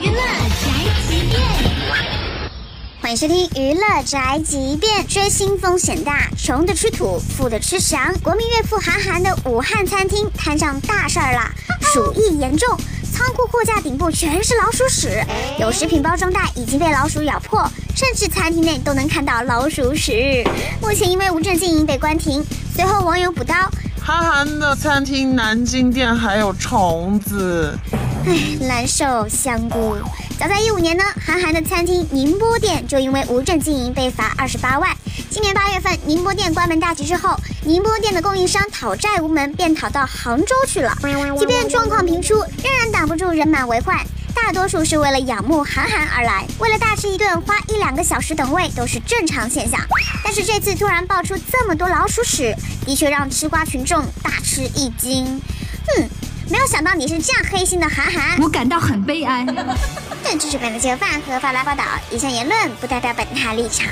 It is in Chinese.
娱乐宅急便，欢迎收听《娱乐宅急便》。追星风险大，穷的吃土，富的吃翔。国民岳父韩寒的武汉餐厅摊上大事儿了，鼠疫严重，仓库货架顶部全是老鼠屎，有食品包装袋已经被老鼠咬破，甚至餐厅内都能看到老鼠屎。目前因为无证经营被关停。随后网友补刀。韩寒的餐厅南京店还有虫子，唉，难受香菇。早在一五年呢，韩寒的餐厅宁波店就因为无证经营被罚二十八万。今年八月份，宁波店关门大吉之后，宁波店的供应商讨债无门，便逃到杭州去了。即便状况频出，仍然挡不住人满为患。大多数是为了仰慕韩寒而来，为了大吃一顿花一两个小时等位都是正常现象。但是这次突然爆出这么多老鼠屎，的确让吃瓜群众大吃一惊。哼，没有想到你是这样黑心的韩寒，我感到很悲哀。这是本的节饭和发来报道，以上言论不代表本台立场。